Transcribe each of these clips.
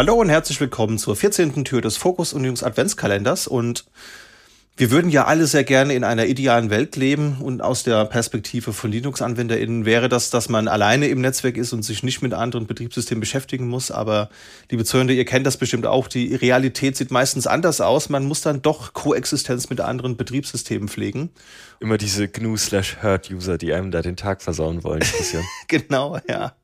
Hallo und herzlich willkommen zur 14. Tür des Fokus Unions Adventskalenders und wir würden ja alle sehr gerne in einer idealen Welt leben und aus der Perspektive von Linux-AnwenderInnen wäre das, dass man alleine im Netzwerk ist und sich nicht mit anderen Betriebssystemen beschäftigen muss. Aber liebe Zuhörende, ihr kennt das bestimmt auch. Die Realität sieht meistens anders aus. Man muss dann doch Koexistenz mit anderen Betriebssystemen pflegen. Immer diese GNU-slash-Hurt-User, die einem da den Tag versauen wollen. genau, ja.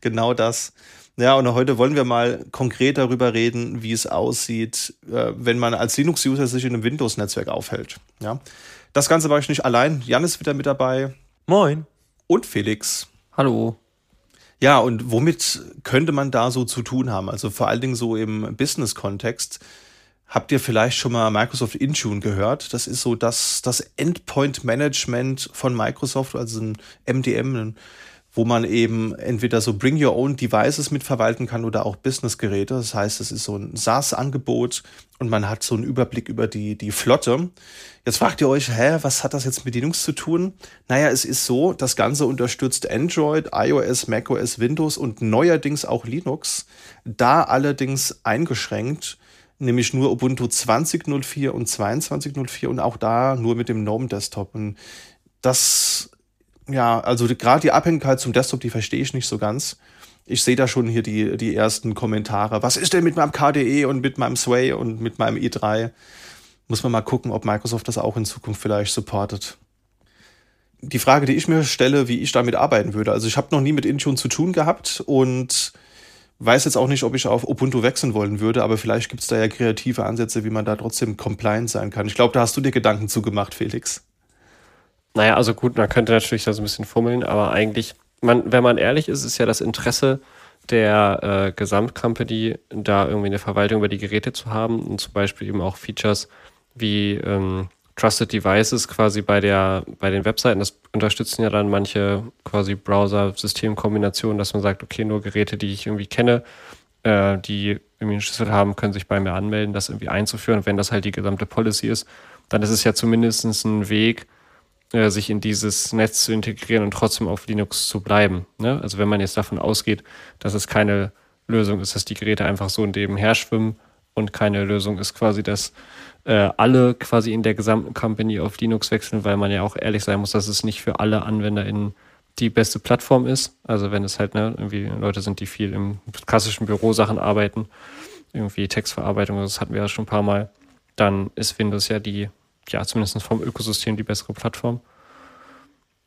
Genau das. Ja, und heute wollen wir mal konkret darüber reden, wie es aussieht, äh, wenn man als Linux-User sich in einem Windows-Netzwerk aufhält. Ja, das Ganze war ich nicht allein. Jan ist wieder mit dabei. Moin. Und Felix. Hallo. Ja, und womit könnte man da so zu tun haben? Also vor allen Dingen so im Business-Kontext. Habt ihr vielleicht schon mal Microsoft Intune gehört? Das ist so das, das Endpoint-Management von Microsoft, also ein MDM, ein wo man eben entweder so Bring Your Own Devices mitverwalten kann oder auch Business-Geräte. Das heißt, es ist so ein SaaS-Angebot und man hat so einen Überblick über die, die Flotte. Jetzt fragt ihr euch, hä, was hat das jetzt mit Linux zu tun? Naja, es ist so, das Ganze unterstützt Android, iOS, macOS, Windows und neuerdings auch Linux. Da allerdings eingeschränkt, nämlich nur Ubuntu 20.04 und 22.04 und auch da nur mit dem GNOME Desktop. Und das ja, also gerade die Abhängigkeit zum Desktop, die verstehe ich nicht so ganz. Ich sehe da schon hier die, die ersten Kommentare. Was ist denn mit meinem KDE und mit meinem Sway und mit meinem i3? Muss man mal gucken, ob Microsoft das auch in Zukunft vielleicht supportet. Die Frage, die ich mir stelle, wie ich damit arbeiten würde. Also ich habe noch nie mit Intune zu tun gehabt und weiß jetzt auch nicht, ob ich auf Ubuntu wechseln wollen würde, aber vielleicht gibt es da ja kreative Ansätze, wie man da trotzdem compliant sein kann. Ich glaube, da hast du dir Gedanken zugemacht, Felix. Naja, also gut, man könnte natürlich da so ein bisschen fummeln, aber eigentlich, man, wenn man ehrlich ist, ist ja das Interesse der äh, Gesamtcompany, da irgendwie eine Verwaltung über die Geräte zu haben und zum Beispiel eben auch Features wie ähm, Trusted Devices quasi bei der bei den Webseiten. Das unterstützen ja dann manche quasi Browser-Systemkombinationen, dass man sagt, okay, nur Geräte, die ich irgendwie kenne, äh, die irgendwie einen Schlüssel haben, können sich bei mir anmelden, das irgendwie einzuführen. Und wenn das halt die gesamte Policy ist, dann ist es ja zumindest ein Weg, äh, sich in dieses Netz zu integrieren und trotzdem auf Linux zu bleiben. Ne? Also wenn man jetzt davon ausgeht, dass es keine Lösung ist, dass die Geräte einfach so nebenher schwimmen und keine Lösung ist quasi, dass äh, alle quasi in der gesamten Company auf Linux wechseln, weil man ja auch ehrlich sein muss, dass es nicht für alle AnwenderInnen die beste Plattform ist. Also wenn es halt ne, irgendwie Leute sind, die viel im klassischen Bürosachen arbeiten, irgendwie Textverarbeitung, das hatten wir ja schon ein paar Mal, dann ist Windows ja die ja, zumindest vom Ökosystem die bessere Plattform.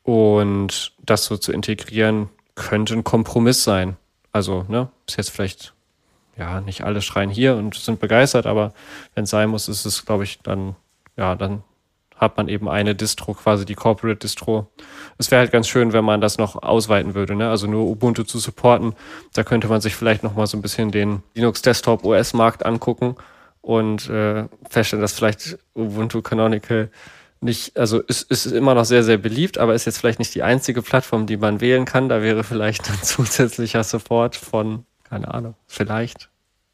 Und das so zu integrieren, könnte ein Kompromiss sein. Also, ne, ist jetzt vielleicht, ja, nicht alle schreien hier und sind begeistert, aber wenn es sein muss, ist es, glaube ich, dann, ja, dann hat man eben eine Distro, quasi die Corporate Distro. Es wäre halt ganz schön, wenn man das noch ausweiten würde, ne? Also nur Ubuntu zu supporten. Da könnte man sich vielleicht noch mal so ein bisschen den Linux Desktop OS Markt angucken und äh, feststellen, dass vielleicht Ubuntu Canonical nicht, also ist, ist immer noch sehr, sehr beliebt, aber ist jetzt vielleicht nicht die einzige Plattform, die man wählen kann. Da wäre vielleicht ein zusätzlicher Support von, keine Ahnung, vielleicht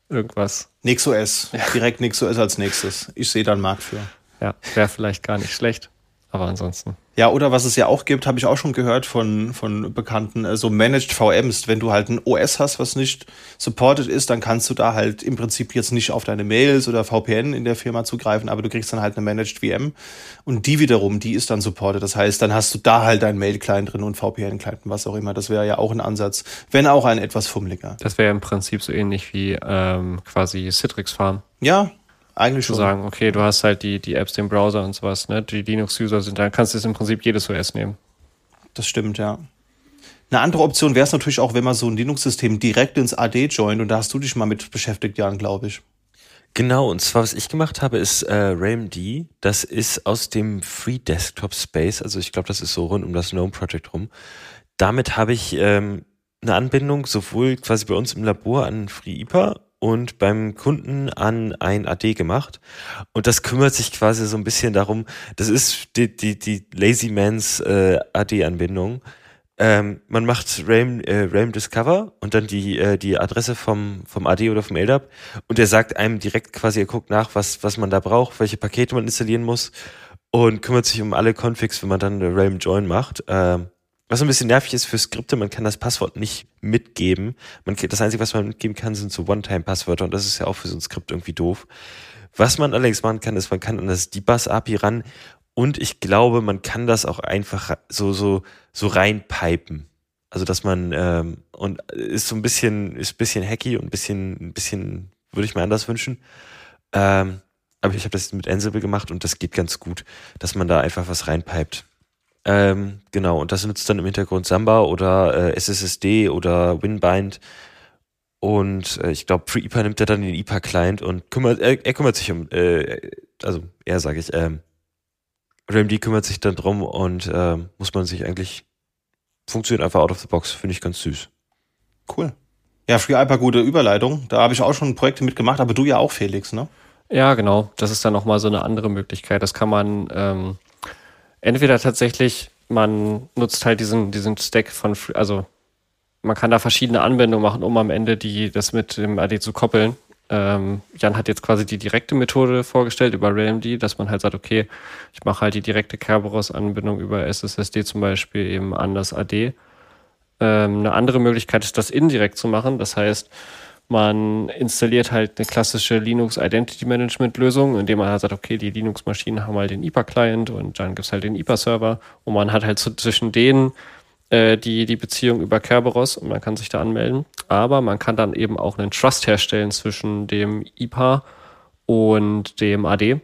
irgendwas. NixOS, ja. direkt NixOS als nächstes. Ich sehe da einen Markt für. Ja, wäre vielleicht gar nicht schlecht, aber ansonsten. Ja, oder was es ja auch gibt, habe ich auch schon gehört von, von Bekannten, äh, so Managed VMs. Wenn du halt ein OS hast, was nicht supported ist, dann kannst du da halt im Prinzip jetzt nicht auf deine Mails oder VPN in der Firma zugreifen, aber du kriegst dann halt eine Managed VM und die wiederum, die ist dann supported. Das heißt, dann hast du da halt dein Mail-Client drin und VPN-Client und was auch immer. Das wäre ja auch ein Ansatz, wenn auch ein etwas fummeliger. Das wäre im Prinzip so ähnlich wie ähm, quasi Citrix Farm. Ja, eigentlich schon. Sagen, okay, du hast halt die, die Apps, den Browser und sowas, ne? Die Linux-User sind, dann kannst du jetzt im Prinzip jedes OS nehmen. Das stimmt, ja. Eine andere Option wäre es natürlich auch, wenn man so ein Linux-System direkt ins AD joint und da hast du dich mal mit beschäftigt, Jan, glaube ich. Genau, und zwar, was ich gemacht habe, ist äh, RAMD. Das ist aus dem Free Desktop Space, also ich glaube, das ist so rund um das GNOME Project rum. Damit habe ich ähm, eine Anbindung sowohl quasi bei uns im Labor an FreeIPA und beim Kunden an ein AD gemacht. Und das kümmert sich quasi so ein bisschen darum, das ist die, die, die Lazy Mans äh, AD-Anbindung. Ähm, man macht RAM, äh, RAM Discover und dann die, äh, die Adresse vom, vom AD oder vom LDAP und der sagt einem direkt quasi, er guckt nach, was, was man da braucht, welche Pakete man installieren muss und kümmert sich um alle Configs, wenn man dann RAM Join macht. Ähm, was ein bisschen nervig ist für Skripte, man kann das Passwort nicht mitgeben. Man, das Einzige, was man mitgeben kann, sind so One-Time-Passwörter und das ist ja auch für so ein Skript irgendwie doof. Was man allerdings machen kann, ist, man kann an das Debus-API ran und ich glaube, man kann das auch einfach so, so, so reinpipen. Also, dass man, ähm, und ist so ein bisschen, ist ein bisschen hacky und ein bisschen, ein bisschen, würde ich mir anders wünschen. Ähm, aber ich habe das mit Ansible gemacht und das geht ganz gut, dass man da einfach was reinpipet. Ähm, genau, und das nutzt dann im Hintergrund Samba oder äh, SSSD oder Winbind. Und äh, ich glaube, für IPA nimmt er dann den IPA-Client und kümmert, er, er, kümmert sich um, äh, also er sage ich, ähm, RAMD kümmert sich dann drum und äh, muss man sich eigentlich, funktioniert einfach out of the box, finde ich ganz süß. Cool. Ja, Free IPA, gute Überleitung. Da habe ich auch schon Projekte mitgemacht, aber du ja auch, Felix, ne? Ja, genau. Das ist dann nochmal so eine andere Möglichkeit. Das kann man ähm, entweder tatsächlich, man nutzt halt diesen, diesen Stack von, also man kann da verschiedene Anwendungen machen, um am Ende die, das mit dem AD zu koppeln. Ähm, Jan hat jetzt quasi die direkte Methode vorgestellt über RailMD, dass man halt sagt, okay, ich mache halt die direkte Kerberos-Anbindung über SSSD zum Beispiel eben an das AD. Ähm, eine andere Möglichkeit ist, das indirekt zu machen. Das heißt, man installiert halt eine klassische Linux Identity Management Lösung, indem man halt sagt, okay, die Linux-Maschinen haben halt den IPA-Client und dann gibt es halt den IPA-Server und man hat halt so zwischen denen äh, die, die Beziehung über Kerberos und man kann sich da anmelden. Aber man kann dann eben auch einen Trust herstellen zwischen dem IPA und dem AD. Äh,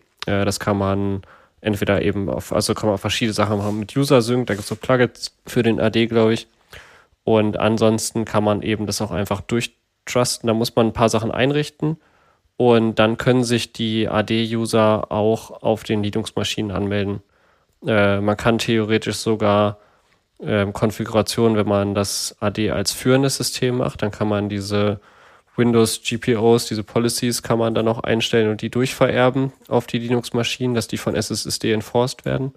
das kann man entweder eben auf, also kann man verschiedene Sachen machen mit User Sync, da gibt es so Plugins für den AD, glaube ich. Und ansonsten kann man eben das auch einfach durch trusten. Da muss man ein paar Sachen einrichten und dann können sich die AD-User auch auf den Linux-Maschinen anmelden. Äh, man kann theoretisch sogar äh, Konfigurationen, wenn man das AD als führendes System macht, dann kann man diese Windows GPOs, diese Policies kann man dann auch einstellen und die durchvererben auf die Linux-Maschinen, dass die von SSD enforced werden.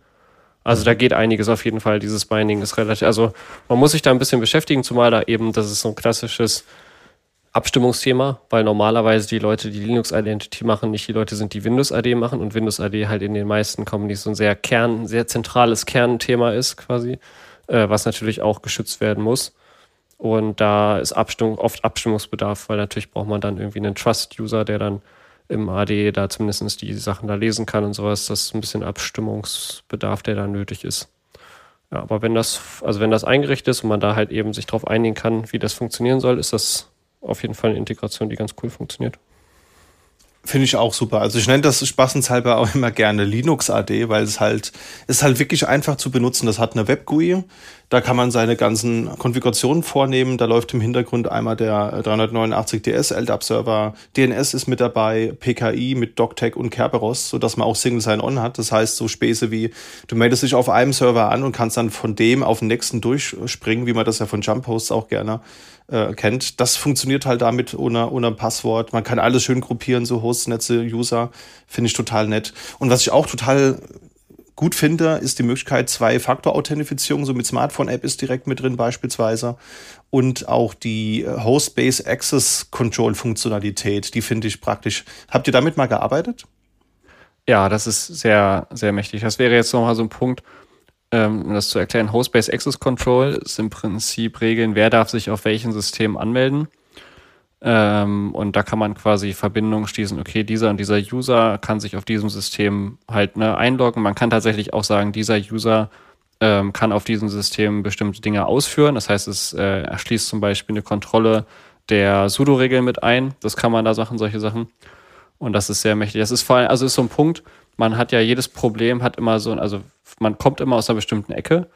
Also da geht einiges auf jeden Fall. Dieses Binding ist relativ, also man muss sich da ein bisschen beschäftigen, zumal da eben, das ist so ein klassisches Abstimmungsthema, weil normalerweise die Leute, die Linux Identity machen, nicht die Leute sind, die Windows AD machen und Windows AD halt in den meisten Companies so ein sehr Kern, sehr zentrales Kernthema ist quasi, äh, was natürlich auch geschützt werden muss. Und da ist Abstimmung, oft Abstimmungsbedarf, weil natürlich braucht man dann irgendwie einen Trust-User, der dann im AD da zumindest die Sachen da lesen kann und sowas. Das ist ein bisschen Abstimmungsbedarf, der da nötig ist. Ja, aber wenn das, also wenn das eingerichtet ist und man da halt eben sich darauf einigen kann, wie das funktionieren soll, ist das auf jeden Fall eine Integration, die ganz cool funktioniert. Finde ich auch super. Also ich nenne das spaßenshalber auch immer gerne Linux AD, weil es halt ist halt wirklich einfach zu benutzen. Das hat eine Web-GUI, da kann man seine ganzen Konfigurationen vornehmen. Da läuft im Hintergrund einmal der 389 DS LDAP-Server, DNS ist mit dabei, PKI mit DocTech und Kerberos, sodass man auch Single Sign-On hat. Das heißt so Späße wie du meldest dich auf einem Server an und kannst dann von dem auf den nächsten durchspringen, wie man das ja von Jump Hosts auch gerne äh, kennt. Das funktioniert halt damit ohne, ohne Passwort. Man kann alles schön gruppieren, so Hostnetze, User. Finde ich total nett. Und was ich auch total gut finde, ist die Möglichkeit Zwei-Faktor-Authentifizierung, so mit Smartphone-App ist direkt mit drin beispielsweise. Und auch die Host-Based Access Control Funktionalität, die finde ich praktisch. Habt ihr damit mal gearbeitet? Ja, das ist sehr, sehr mächtig. Das wäre jetzt nochmal so ein Punkt, ähm, um das zu erklären, Host-Based Access Control ist im Prinzip Regeln, wer darf sich auf welchen System anmelden. Ähm, und da kann man quasi Verbindungen schließen, okay, dieser und dieser User kann sich auf diesem System halt ne, einloggen. Man kann tatsächlich auch sagen, dieser User ähm, kann auf diesem System bestimmte Dinge ausführen. Das heißt, es äh, erschließt zum Beispiel eine Kontrolle der Sudo-Regeln mit ein. Das kann man da Sachen, solche Sachen. Und das ist sehr mächtig. Das ist vor allem, also ist so ein Punkt, man hat ja jedes Problem, hat immer so, also man kommt immer aus einer bestimmten Ecke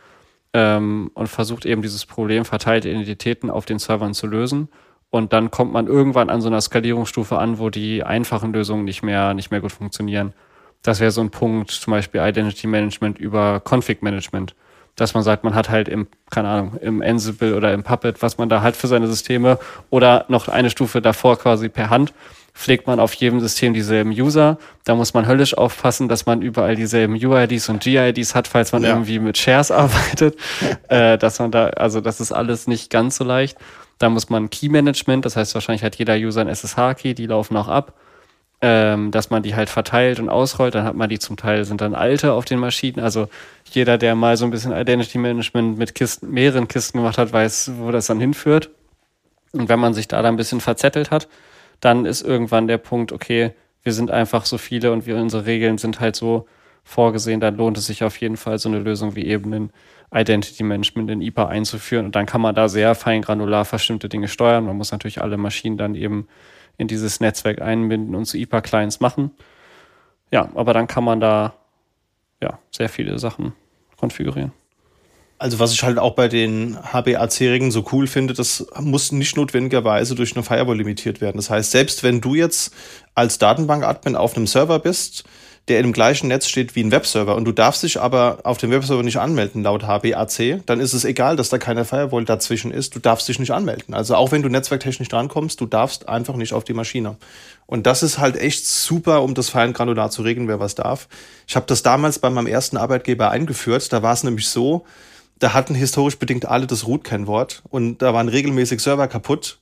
ähm, und versucht eben dieses Problem verteilte Identitäten auf den Servern zu lösen. Und dann kommt man irgendwann an so einer Skalierungsstufe an, wo die einfachen Lösungen nicht mehr, nicht mehr gut funktionieren. Das wäre so ein Punkt, zum Beispiel Identity Management über Config Management. Dass man sagt, man hat halt im, keine Ahnung, im Ansible oder im Puppet, was man da hat für seine Systeme oder noch eine Stufe davor quasi per Hand pflegt man auf jedem System dieselben User. Da muss man höllisch aufpassen, dass man überall dieselben UIDs und GIDs hat, falls man ja. irgendwie mit Shares arbeitet. äh, dass man da, also das ist alles nicht ganz so leicht. Da muss man Key Management, das heißt wahrscheinlich hat jeder User ein SSH-Key, die laufen auch ab. ähm, dass man die halt verteilt und ausrollt. Dann hat man die zum Teil, sind dann alte auf den Maschinen. Also jeder, der mal so ein bisschen Identity Management mit Kisten, mehreren Kisten gemacht hat, weiß, wo das dann hinführt. Und wenn man sich da dann ein bisschen verzettelt hat, dann ist irgendwann der Punkt, okay, wir sind einfach so viele und wir, unsere Regeln sind halt so vorgesehen, dann lohnt es sich auf jeden Fall, so eine Lösung wie eben ein Identity Management in IPA einzuführen. Und dann kann man da sehr fein granular bestimmte Dinge steuern. Man muss natürlich alle Maschinen dann eben in dieses Netzwerk einbinden und zu IPA-Clients machen. Ja, aber dann kann man da ja, sehr viele Sachen konfigurieren. Also was ich halt auch bei den HBAC-Regeln so cool finde, das muss nicht notwendigerweise durch eine Firewall limitiert werden. Das heißt, selbst wenn du jetzt als Datenbank-Admin auf einem Server bist, der im gleichen Netz steht wie ein Webserver und du darfst dich aber auf dem Webserver nicht anmelden laut HBAC, dann ist es egal, dass da keine Firewall dazwischen ist. Du darfst dich nicht anmelden. Also auch wenn du netzwerktechnisch drankommst, du darfst einfach nicht auf die Maschine. Und das ist halt echt super, um das fein granular zu regeln, wer was darf. Ich habe das damals bei meinem ersten Arbeitgeber eingeführt. Da war es nämlich so, da hatten historisch bedingt alle das Root-Kennwort und da waren regelmäßig Server kaputt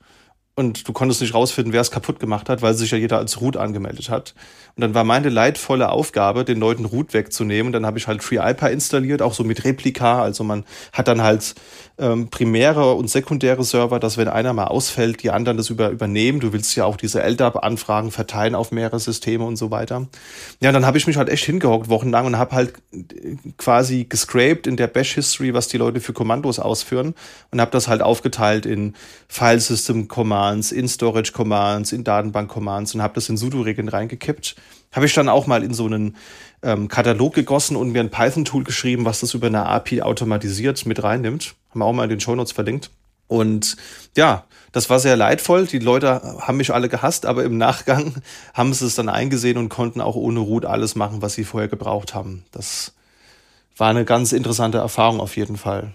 und du konntest nicht rausfinden, wer es kaputt gemacht hat, weil sich ja jeder als Root angemeldet hat. Und dann war meine leidvolle Aufgabe, den Leuten Root wegzunehmen. Und dann habe ich halt FreeIPA installiert, auch so mit Replika. Also man hat dann halt ähm, primäre und sekundäre Server, dass wenn einer mal ausfällt, die anderen das über, übernehmen. Du willst ja auch diese LDAP-Anfragen verteilen auf mehrere Systeme und so weiter. Ja, dann habe ich mich halt echt hingehockt wochenlang und habe halt quasi gescraped in der Bash-History, was die Leute für Kommandos ausführen und habe das halt aufgeteilt in File-System-Commands, in Storage-Commands, in Datenbank-Commands und habe das in sudo-Regeln reingekippt habe ich dann auch mal in so einen ähm, Katalog gegossen und mir ein Python-Tool geschrieben, was das über eine API automatisiert mit reinnimmt. Haben wir auch mal in den Shownotes verlinkt. Und ja, das war sehr leidvoll. Die Leute haben mich alle gehasst, aber im Nachgang haben sie es dann eingesehen und konnten auch ohne Root alles machen, was sie vorher gebraucht haben. Das war eine ganz interessante Erfahrung auf jeden Fall.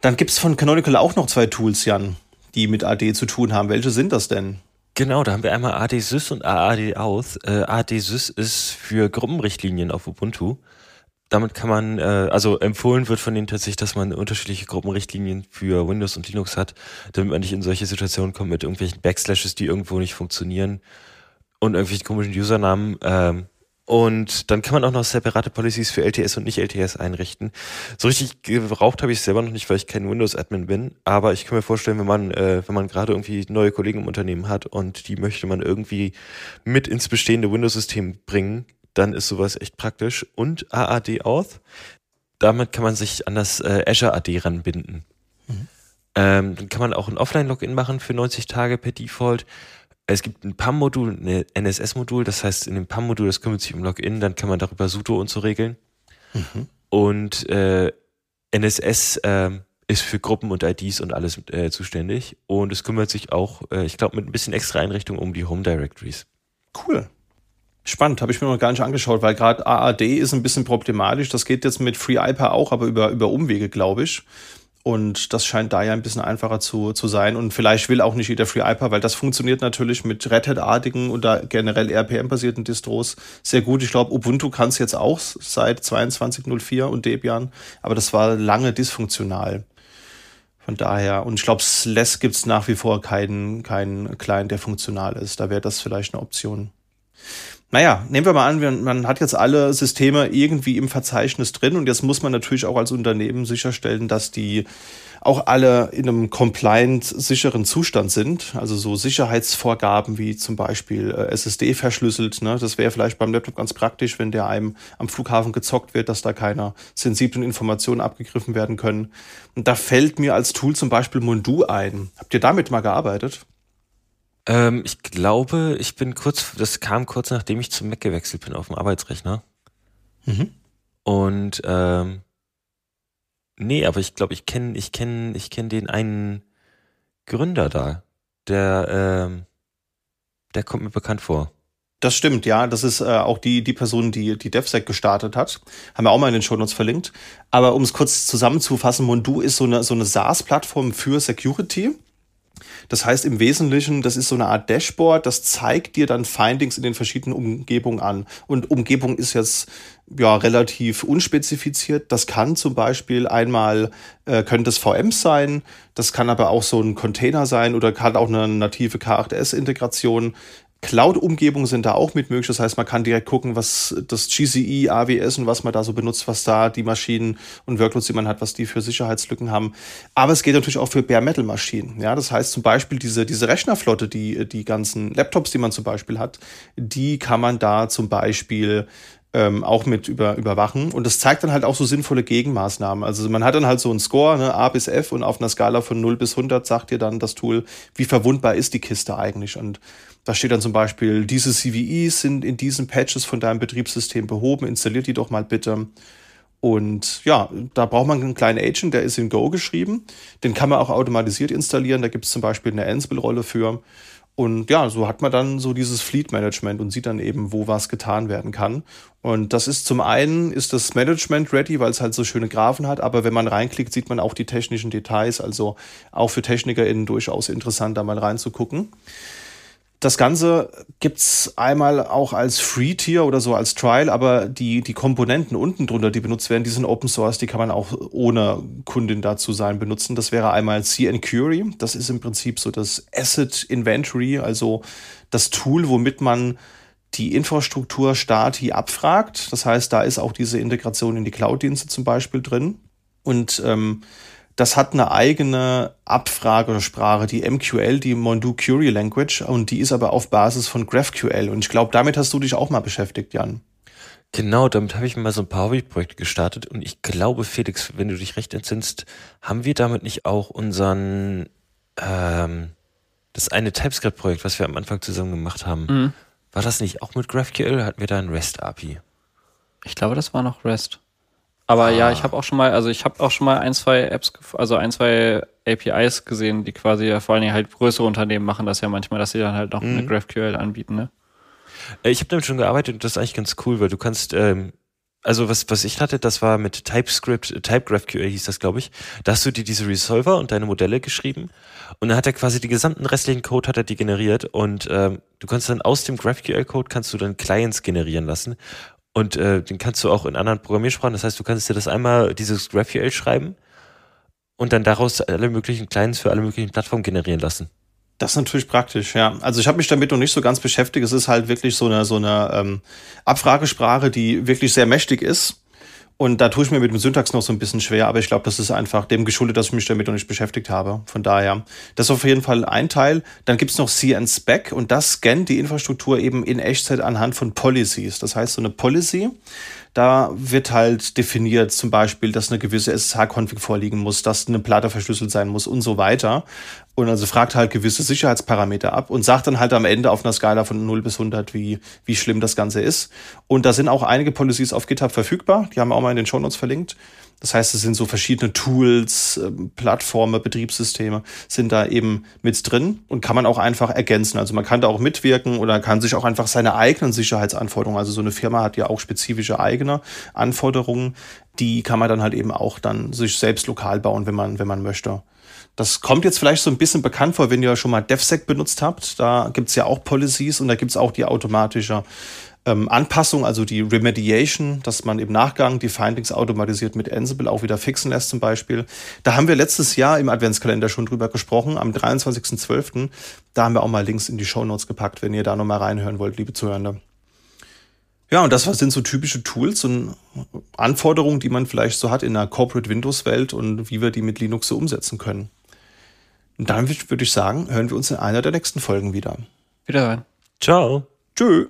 Dann gibt's von Canonical auch noch zwei Tools, Jan, die mit AD zu tun haben. Welche sind das denn? Genau, da haben wir einmal AD-Sys und AAD-Auth. Äh, AD-Sys ist für Gruppenrichtlinien auf Ubuntu. Damit kann man, äh, also empfohlen wird von denen tatsächlich, dass man unterschiedliche Gruppenrichtlinien für Windows und Linux hat, damit man nicht in solche Situationen kommt mit irgendwelchen Backslashes, die irgendwo nicht funktionieren und irgendwelchen komischen Usernamen. Ähm, und dann kann man auch noch separate Policies für LTS und nicht LTS einrichten. So richtig gebraucht habe ich es selber noch nicht, weil ich kein Windows-Admin bin. Aber ich kann mir vorstellen, wenn man, äh, wenn man gerade irgendwie neue Kollegen im Unternehmen hat und die möchte man irgendwie mit ins bestehende Windows-System bringen, dann ist sowas echt praktisch. Und AAD Auth, damit kann man sich an das äh, Azure AD ranbinden. Mhm. Ähm, dann kann man auch ein Offline-Login machen für 90 Tage per Default es gibt ein PAM-Modul, ein NSS-Modul, das heißt, in dem PAM-Modul, das kümmert sich um Login, dann kann man darüber sudo und so regeln. Mhm. Und äh, NSS äh, ist für Gruppen und IDs und alles äh, zuständig. Und es kümmert sich auch, äh, ich glaube, mit ein bisschen extra Einrichtung um die Home Directories. Cool. Spannend, habe ich mir noch gar nicht angeschaut, weil gerade AAD ist ein bisschen problematisch. Das geht jetzt mit FreeIPA auch, aber über, über Umwege, glaube ich. Und das scheint da ja ein bisschen einfacher zu, zu sein. Und vielleicht will auch nicht jeder FreeIPA, weil das funktioniert natürlich mit Red Hat-artigen oder generell RPM-basierten Distros sehr gut. Ich glaube, Ubuntu kann es jetzt auch seit 22.04 und Debian, aber das war lange dysfunktional. Von daher, und ich glaube, Sless gibt es nach wie vor keinen, keinen Client, der funktional ist. Da wäre das vielleicht eine Option. Naja, nehmen wir mal an, man hat jetzt alle Systeme irgendwie im Verzeichnis drin und jetzt muss man natürlich auch als Unternehmen sicherstellen, dass die auch alle in einem compliant sicheren Zustand sind. Also so Sicherheitsvorgaben wie zum Beispiel äh, SSD verschlüsselt. Ne? Das wäre vielleicht beim Laptop ganz praktisch, wenn der einem am Flughafen gezockt wird, dass da keine sensiblen Informationen abgegriffen werden können. Und da fällt mir als Tool zum Beispiel Mundu ein. Habt ihr damit mal gearbeitet? Ähm, ich glaube, ich bin kurz, das kam kurz nachdem ich zum Mac gewechselt bin auf dem Arbeitsrechner. Mhm. Und ähm, nee, aber ich glaube, ich kenne, ich kenne, ich kenne den einen Gründer da. Der, ähm, der kommt mir bekannt vor. Das stimmt, ja. Das ist äh, auch die, die Person, die die DevSec gestartet hat. Haben wir auch mal in den Show Notes verlinkt. Aber um es kurz zusammenzufassen, Mondu ist so eine, so eine SaaS-Plattform für Security. Das heißt im Wesentlichen, das ist so eine Art Dashboard, das zeigt dir dann Findings in den verschiedenen Umgebungen an. Und Umgebung ist jetzt ja relativ unspezifiziert. Das kann zum Beispiel einmal, äh, könnte es VMs sein, das kann aber auch so ein Container sein oder kann auch eine native K8S-Integration. Cloud-Umgebungen sind da auch mit möglich. Das heißt, man kann direkt gucken, was das GCE, AWS und was man da so benutzt, was da die Maschinen und Workloads, die man hat, was die für Sicherheitslücken haben. Aber es geht natürlich auch für Bare-Metal-Maschinen. Ja, das heißt zum Beispiel diese, diese Rechnerflotte, die, die ganzen Laptops, die man zum Beispiel hat, die kann man da zum Beispiel ähm, auch mit über, überwachen. Und das zeigt dann halt auch so sinnvolle Gegenmaßnahmen. Also man hat dann halt so einen Score, ne, A bis F, und auf einer Skala von 0 bis 100 sagt dir dann das Tool, wie verwundbar ist die Kiste eigentlich. Und da steht dann zum Beispiel, diese CVEs sind in diesen Patches von deinem Betriebssystem behoben, installiert die doch mal bitte. Und ja, da braucht man einen kleinen Agent, der ist in Go geschrieben. Den kann man auch automatisiert installieren. Da gibt es zum Beispiel eine Ansible-Rolle für. Und ja, so hat man dann so dieses Fleet Management und sieht dann eben, wo was getan werden kann. Und das ist zum einen ist das Management ready, weil es halt so schöne Graphen hat, aber wenn man reinklickt, sieht man auch die technischen Details, also auch für TechnikerInnen durchaus interessant, da mal reinzugucken. Das Ganze gibt's einmal auch als Free-Tier oder so als Trial, aber die, die Komponenten unten drunter, die benutzt werden, die sind Open Source, die kann man auch ohne Kundin dazu sein benutzen. Das wäre einmal CN Curie, das ist im Prinzip so das Asset Inventory, also das Tool, womit man die Infrastruktur Stati abfragt. Das heißt, da ist auch diese Integration in die Cloud-Dienste zum Beispiel drin. Und ähm, das hat eine eigene Abfrage oder Sprache, die MQL, die Mondu Query Language, und die ist aber auf Basis von GraphQL. Und ich glaube, damit hast du dich auch mal beschäftigt, Jan. Genau, damit habe ich mal so ein paar Hobbyprojekte gestartet und ich glaube, Felix, wenn du dich recht entsinnst, haben wir damit nicht auch unseren ähm, das eine TypeScript-Projekt, was wir am Anfang zusammen gemacht haben, mhm. war das nicht auch mit GraphQL? Hatten wir da ein REST-API? Ich glaube, das war noch REST. Aber ah. ja, ich habe auch schon mal, also ich habe auch schon mal ein, zwei Apps, also ein, zwei APIs gesehen, die quasi ja vor allen Dingen halt größere Unternehmen machen das ja manchmal, dass sie dann halt noch mhm. eine GraphQL anbieten, ne? Äh, ich habe damit schon gearbeitet und das ist eigentlich ganz cool, weil du kannst, ähm, also was, was ich hatte, das war mit TypeScript, äh, TypeGraphQL hieß das, glaube ich. Da hast du dir diese Resolver und deine Modelle geschrieben und dann hat er quasi die gesamten restlichen Code hat er die generiert und ähm, du kannst dann aus dem GraphQL-Code kannst du dann Clients generieren lassen und äh, den kannst du auch in anderen Programmiersprachen. Das heißt, du kannst dir das einmal, dieses GraphQL schreiben und dann daraus alle möglichen Clients für alle möglichen Plattformen generieren lassen. Das ist natürlich praktisch, ja. Also ich habe mich damit noch nicht so ganz beschäftigt. Es ist halt wirklich so eine so eine ähm, Abfragesprache, die wirklich sehr mächtig ist und da tue ich mir mit dem Syntax noch so ein bisschen schwer, aber ich glaube, das ist einfach dem geschuldet, dass ich mich damit noch nicht beschäftigt habe. Von daher, das ist auf jeden Fall ein Teil. Dann gibt's noch CN-Spec und das scannt die Infrastruktur eben in Echtzeit anhand von Policies. Das heißt, so eine Policy, da wird halt definiert zum Beispiel, dass eine gewisse SSH-Config vorliegen muss, dass eine Platte verschlüsselt sein muss und so weiter. Und also fragt halt gewisse Sicherheitsparameter ab und sagt dann halt am Ende auf einer Skala von 0 bis 100, wie, wie schlimm das Ganze ist. Und da sind auch einige Policies auf GitHub verfügbar. Die haben wir auch mal in den Show Notes verlinkt. Das heißt, es sind so verschiedene Tools, ähm, Plattformen, Betriebssysteme sind da eben mit drin und kann man auch einfach ergänzen. Also man kann da auch mitwirken oder kann sich auch einfach seine eigenen Sicherheitsanforderungen, also so eine Firma hat ja auch spezifische eigene Anforderungen, die kann man dann halt eben auch dann sich selbst lokal bauen, wenn man, wenn man möchte. Das kommt jetzt vielleicht so ein bisschen bekannt vor, wenn ihr schon mal DevSec benutzt habt. Da gibt's ja auch Policies und da gibt's auch die automatische ähm, Anpassung, also die Remediation, dass man im Nachgang die Findings automatisiert mit Ansible auch wieder fixen lässt zum Beispiel. Da haben wir letztes Jahr im Adventskalender schon drüber gesprochen, am 23.12. Da haben wir auch mal Links in die Show Notes gepackt, wenn ihr da nochmal reinhören wollt, liebe Zuhörende. Ja, und das sind so typische Tools und Anforderungen, die man vielleicht so hat in einer Corporate Windows Welt und wie wir die mit Linux so umsetzen können. Und dann würde ich sagen, hören wir uns in einer der nächsten Folgen wieder. Wiederhören. Ciao. Tschö.